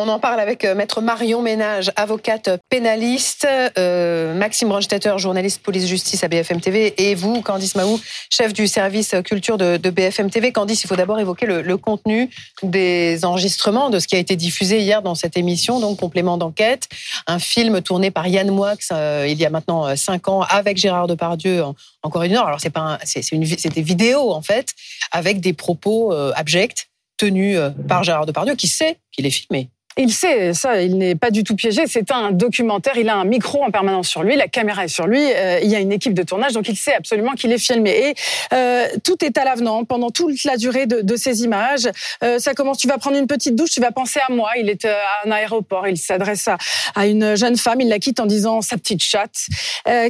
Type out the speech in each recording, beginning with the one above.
On en parle avec euh, maître Marion Ménage, avocate pénaliste, euh, Maxime Ronstetter, journaliste police-justice à BFM TV, et vous, Candice Mahou, chef du service culture de, BFM TV. Candice, il faut d'abord évoquer le, contenu des enregistrements de ce qui a été diffusé hier dans cette émission, donc complément d'enquête, un film tourné par Yann Moix euh, il y a maintenant cinq ans avec Gérard Depardieu en, Corée du Nord. Alors c'est pas, c'est une, en fait, avec des propos abjects tenus par Gérard Depardieu, qui sait qu'il est filmé. Il sait ça, il n'est pas du tout piégé. C'est un documentaire. Il a un micro en permanence sur lui, la caméra est sur lui. Euh, il y a une équipe de tournage, donc il sait absolument qu'il est filmé. Et euh, tout est à l'avenant pendant toute la durée de, ces images. Euh, ça commence. Tu vas prendre une petite douche, tu vas penser à moi. Il est à un aéroport. Il s'adresse à, à, une jeune femme. Il la quitte en disant sa petite chatte,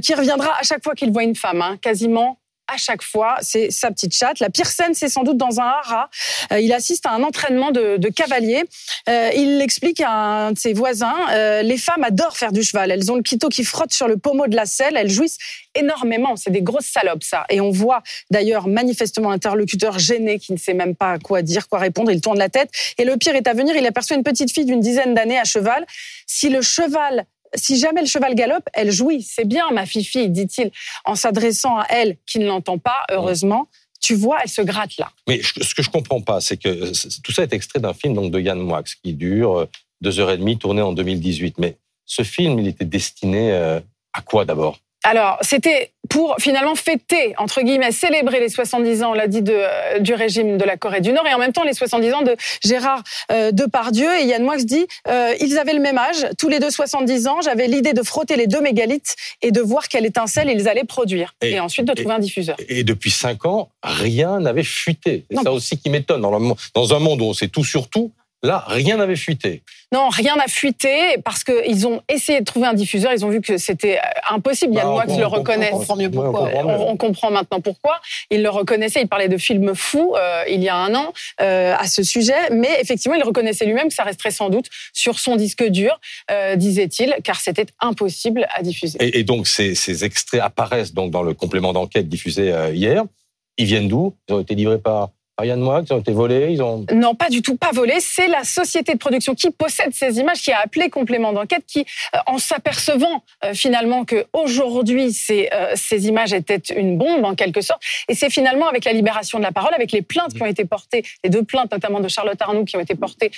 qui reviendra à chaque fois qu'il voit une femme, hein, quasiment à chaque fois, c'est sa petite chatte. La pire scène, c'est sans doute dans un haras. Euh, il assiste à un entraînement de, de cavalier. Euh, il explique à un de ses voisins, euh, les femmes adorent faire du cheval. Elles ont le quito qui frotte sur le pommeau de la selle. Elles jouissent énormément. C'est des grosses salopes, ça. Et on voit d'ailleurs manifestement interlocuteur gêné qui ne sait même pas quoi dire, quoi répondre. Il tourne la tête. Et le pire est à venir. Il aperçoit une petite fille d'une dizaine d'années à cheval. Si le cheval si jamais le cheval galope, elle jouit. C'est bien, ma fifi, dit-il, en s'adressant à elle, qui ne l'entend pas, heureusement. Tu vois, elle se gratte là. Mais ce que je comprends pas, c'est que tout ça est extrait d'un film donc de Yann Moix qui dure euh, deux heures et demie, tourné en 2018. Mais ce film, il était destiné euh, à quoi d'abord? Alors, c'était pour finalement fêter, entre guillemets, célébrer les 70 ans, on l'a dit, de, euh, du régime de la Corée du Nord, et en même temps les 70 ans de Gérard euh, Depardieu. Et Yann Moix dit, euh, ils avaient le même âge, tous les deux 70 ans, j'avais l'idée de frotter les deux mégalithes et de voir quelle étincelle ils allaient produire, et, ensuite de trouver un diffuseur. Et depuis cinq ans, rien n'avait fuité. C'est ça aussi qui m'étonne. Dans, dans un monde où on sait tout sur tout, Là, rien n'avait fuité. Non, rien n'a fuité parce qu'ils ont essayé de trouver un diffuseur. Ils ont vu que c'était euh, impossible. Yann bah, Moix le reconnaît. On comprend mieux pourquoi. On, comprend maintenant pourquoi. Il le reconnaissait. Il parlait de films fous euh, il y a un an euh, à ce sujet. Mais effectivement, il reconnaissait lui-même que ça resterait sans doute sur son disque dur, disait-il, car c'était impossible à diffuser. Et, donc, ces, ces, extraits apparaissent donc dans le complément d'enquête diffusé hier. Ils viennent d'où? Ils ont été livrés par Ariane Moix, ils ont été volés, ils ont... Non, pas du tout, pas volés. C'est la société de production qui possède ces images, qui a appelé complément d'enquête, qui, euh, en s'apercevant euh, finalement que aujourd'hui ces, euh, ces images étaient une bombe en quelque sorte, et c'est finalement avec la libération de la parole, avec les plaintes qui ont été portées, les deux plaintes notamment de Charlotte Arnoux qui ont été portées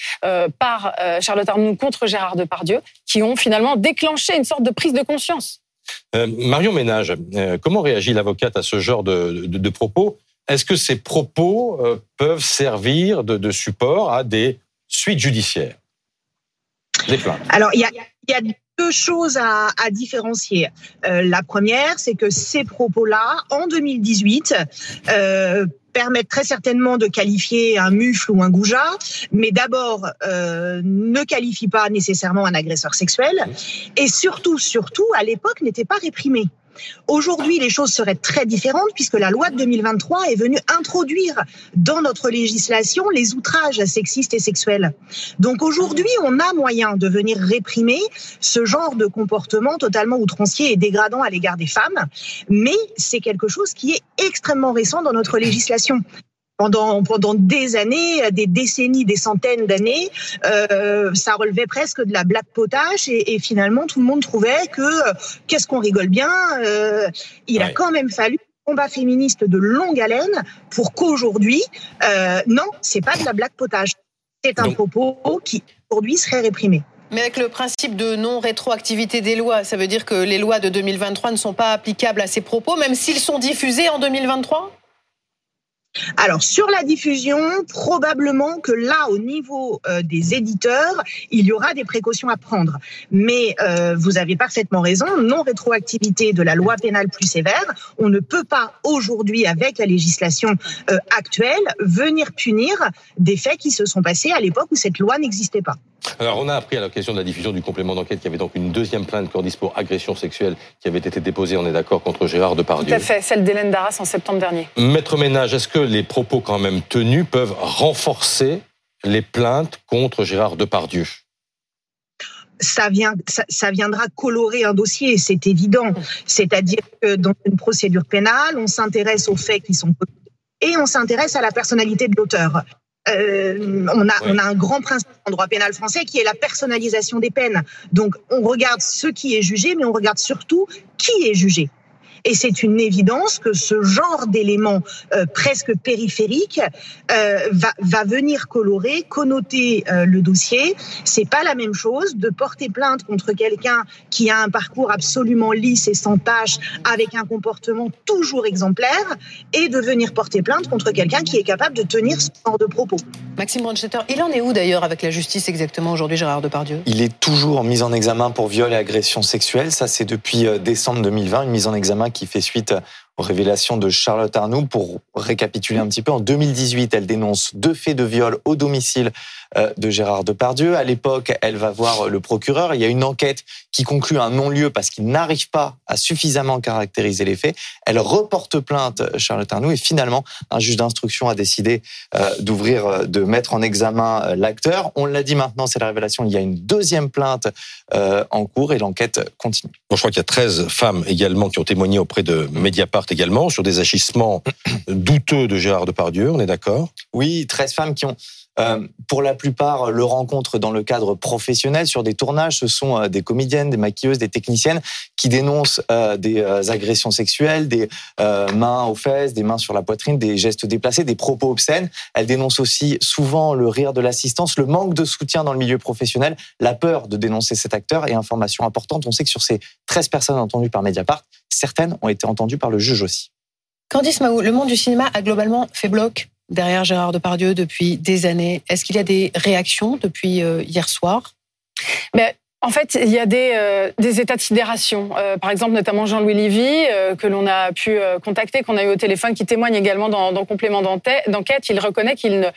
par Charlotte Arnoux contre Gérard Depardieu, qui ont finalement déclenché une sorte de prise de conscience. Marion Ménage, comment réagit l'avocate à ce genre de, de, de propos? Est-ce que ces propos euh, peuvent servir de, support à des suites judiciaires? Des plaintes Alors, il y a, deux choses à, différencier. Euh, la première, c'est que ces propos-là, en 2018, euh, permettent très certainement de qualifier un mufle ou un goujat, mais d'abord ne qualifient pas nécessairement un agresseur sexuel, et surtout, surtout, à l'époque, n'étaient pas réprimés. Aujourd'hui, les choses seraient très différentes puisque la loi de 2023 est venue introduire dans notre législation les outrages sexistes et sexuels. Donc aujourd'hui, on a moyen de venir réprimer ce genre de comportement totalement outrancier et dégradant à l'égard des femmes, mais c'est quelque chose qui est extrêmement récent dans notre législation pendant pendant des années, des décennies, des centaines d'années, euh, ça relevait presque de la black potache et, et, finalement tout le monde trouvait que euh, qu'est-ce qu'on rigole bien. Euh, il a quand même fallu combat féministe de longue haleine pour qu'aujourd'hui, euh, non, c'est pas de la black potage, c'est un propos qui aujourd'hui serait réprimé. Mais avec le principe de non-rétroactivité des lois, ça veut dire que les lois de 2023 ne sont pas applicables à ces propos, même s'ils sont diffusés en 2023 alors sur la diffusion, probablement que là, au niveau euh, des éditeurs, il y aura des précautions à prendre. Mais euh, vous avez parfaitement raison, non rétroactivité de la loi pénale plus sévère, on ne peut pas aujourd'hui, avec la législation euh, actuelle, venir punir des faits qui se sont passés à l'époque où cette loi n'existait pas. Alors, on a appris à l'occasion de la diffusion du complément d'enquête qu'il y avait donc une deuxième plainte Cordis pour agression sexuelle qui avait été déposée, on est d'accord, contre Gérard Depardieu. Tout à fait, celle d'Hélène Darras en septembre dernier. Maître Ménage, est-ce que les propos quand même tenus peuvent renforcer les plaintes contre Gérard Depardieu? Ça, vient, ça, viendra colorer un dossier, c'est évident. C'est-à-dire que dans une procédure pénale, on s'intéresse aux faits qui sont et on s'intéresse à la personnalité de l'auteur. Euh, on, a, on a un grand principe en droit pénal français qui est la personnalisation des peines. Donc, on regarde ce qui est jugé, mais on regarde surtout qui est jugé. Et c'est une évidence que ce genre d'éléments euh, presque périphériques euh, va, va, venir colorer, connoter euh, le dossier. C'est pas la même chose de porter plainte contre quelqu'un qui a un parcours absolument lisse et sans tâche, avec un comportement toujours exemplaire, et de venir porter plainte contre quelqu'un qui est capable de tenir ce genre de propos. Maxime Brandstetter, il en est où d'ailleurs avec la justice exactement aujourd'hui, Gérard Depardieu? Il est toujours mis en examen pour viol et agression sexuelle. Ça, c'est depuis décembre 2020, une mise en examen qui fait suite aux révélations de Charlotte Arnoux. Pour récapituler un petit peu, en 2018, elle dénonce deux faits de viol au domicile euh, de Gérard Depardieu. À l'époque, elle va voir le procureur. Il y a une enquête qui conclut un non-lieu parce qu'il n'arrive pas à suffisamment caractériser les faits. Elle reporte plainte, Charlotte Arnoux, et finalement, un juge d'instruction a décidé euh, d'ouvrir, euh, de mettre en examen l'acteur. On l'a dit maintenant, c'est la révélation. Il y a une deuxième plainte en cours et l'enquête continue. Bon, je crois qu'il y a 13 femmes également qui ont témoigné auprès de Mediapart également sur des agissements douteux de Gérard Depardieu. On est d'accord? Oui, 13 femmes qui ont euh, pour la plupart, le rencontre dans le cadre professionnel sur des tournages. Ce sont euh, des comédiennes, des maquilleuses, des techniciennes qui dénoncent euh, des agressions sexuelles, des mains aux fesses, des mains sur la poitrine, des gestes déplacés, des propos obscènes. Elles dénoncent aussi souvent le rire de l'assistance, le manque de soutien dans le milieu professionnel, la peur de dénoncer cet acteur et information importante. On sait que sur ces 13 personnes entendues par Mediapart, certaines ont été entendues par le juge aussi. Candice Mahou, le monde du cinéma a globalement fait bloc derrière Gérard Depardieu depuis des années. Est-ce qu'il y a des réactions depuis euh, hier soir? Mais en fait, il y a des, euh, des états de sidération. Euh, par exemple, notamment Jean-Louis Lévy, que l'on a pu contacter, qu'on a eu au téléphone, qui témoigne également dans, dans complément d'enquête. Il reconnaît qu'il ne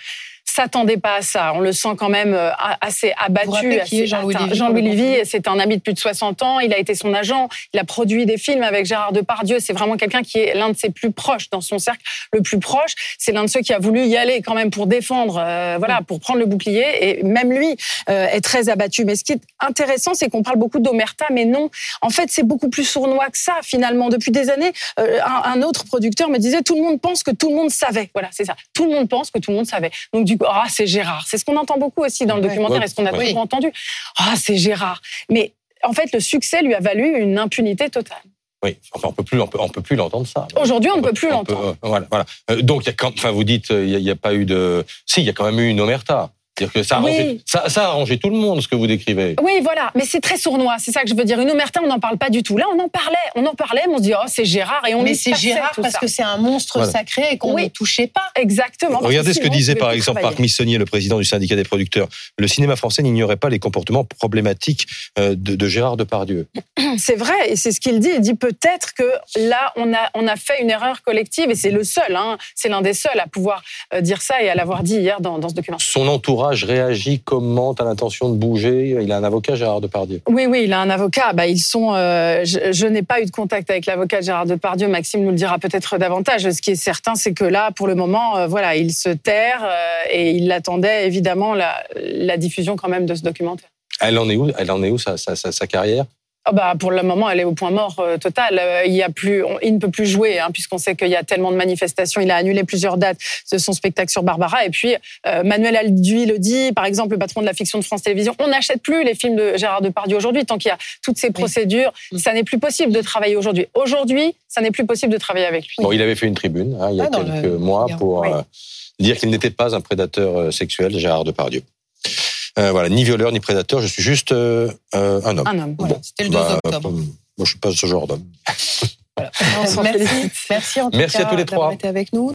s'attendait pas à ça. On le sent quand même euh, assez abattu. Jean-Louis Lévy, c'est un ami de plus de 60 ans. Il a été son agent. Il a produit des films avec Gérard Depardieu. C'est vraiment quelqu'un qui est l'un de ses plus proches, dans son cercle le plus proche. C'est l'un de ceux qui a voulu y aller quand même pour défendre, euh, voilà, pour prendre le bouclier. Et même lui euh, est très abattu. Mais ce qui est intéressant, c'est qu'on parle beaucoup d'Omerta, mais non. En fait, c'est beaucoup plus sournois que ça, finalement. Depuis des années, un, autre producteur me disait tout le monde pense que tout le monde savait. Voilà, c'est ça. Tout le monde pense que tout le monde savait. Donc, du ah, c'est Gérard. C'est ce qu'on entend beaucoup aussi dans le documentaire est ce qu'on a toujours entendu. Ah, c'est Gérard. Mais en fait, le succès lui a valu une impunité totale. Oui, enfin, on peut plus, on peut, plus l'entendre ça. Aujourd'hui, on ne peut plus l'entendre. Euh, voilà, voilà. Euh, donc, enfin, vous dites, euh, il n'y a, pas eu de. Si, il y a quand même eu une omerta. C'est-à-dire que ça a, ça, a arrangé tout le monde, ce que vous décrivez. Oui, voilà, mais c'est très sournois, c'est ça que je veux dire. Une omerta, on n'en parle pas du tout. Là, on en parlait, on en parlait, mais on se dit, oh, c'est Gérard, et on Mais c'est Gérard parce que c'est un monstre sacré et qu'on ne touchait pas. Exactement. Regardez ce que disait par exemple Marc Missonnier, le président du syndicat des producteurs. Le cinéma français n'ignorait pas les comportements problématiques euh, de, de Gérard Depardieu. C'est vrai, et c'est ce qu'il dit. Il dit peut-être que là, on a, on a fait une erreur collective, et c'est le seul, hein, c'est l'un des seuls à pouvoir euh, dire ça et à l'avoir dit hier dans, dans ce document. Son entourage réagit comment a l'intention de bouger? Il a un avocat, Gérard Depardieu. Oui, oui, il a un avocat. Bah, ils sont. Euh, je, n'ai pas eu de contact avec l'avocat Gérard Depardieu. Maxime nous le dira peut-être davantage. Ce qui est certain, c'est que là, pour le moment, euh, voilà, il se terre euh, et il attendait évidemment la, la, diffusion quand même de ce documentaire. Elle en est où? Elle en est où sa, sa, sa carrière? Oh bah pour le moment, elle est au point mort euh, total. Euh, il, y a plus, il ne peut plus jouer, hein, puisqu'on sait qu'il y a tellement de manifestations. Il a annulé plusieurs dates de son spectacle sur Barbara. Et puis, euh, Manuel Alduy le dit, par exemple, le patron de la fiction de France Télévisions, on n'achète plus les films de Gérard Depardieu aujourd'hui. Tant qu'il y a toutes ces procédures, ça n'est plus possible de travailler aujourd'hui. Aujourd'hui, ça n'est plus possible de travailler avec lui. Bon, il avait fait une tribune hein, il y a ah, quelques mois pour dire qu'il n'était pas un prédateur sexuel, Gérard Depardieu. Euh, voilà, ni violeur ni prédateur, je suis juste euh, euh, un homme. Un homme. Bon, C'était le 2 bah, octobre. moi, je suis pas ce genre d'homme. Voilà. Merci, merci, en tout merci cas à tous les trois. Été avec nous.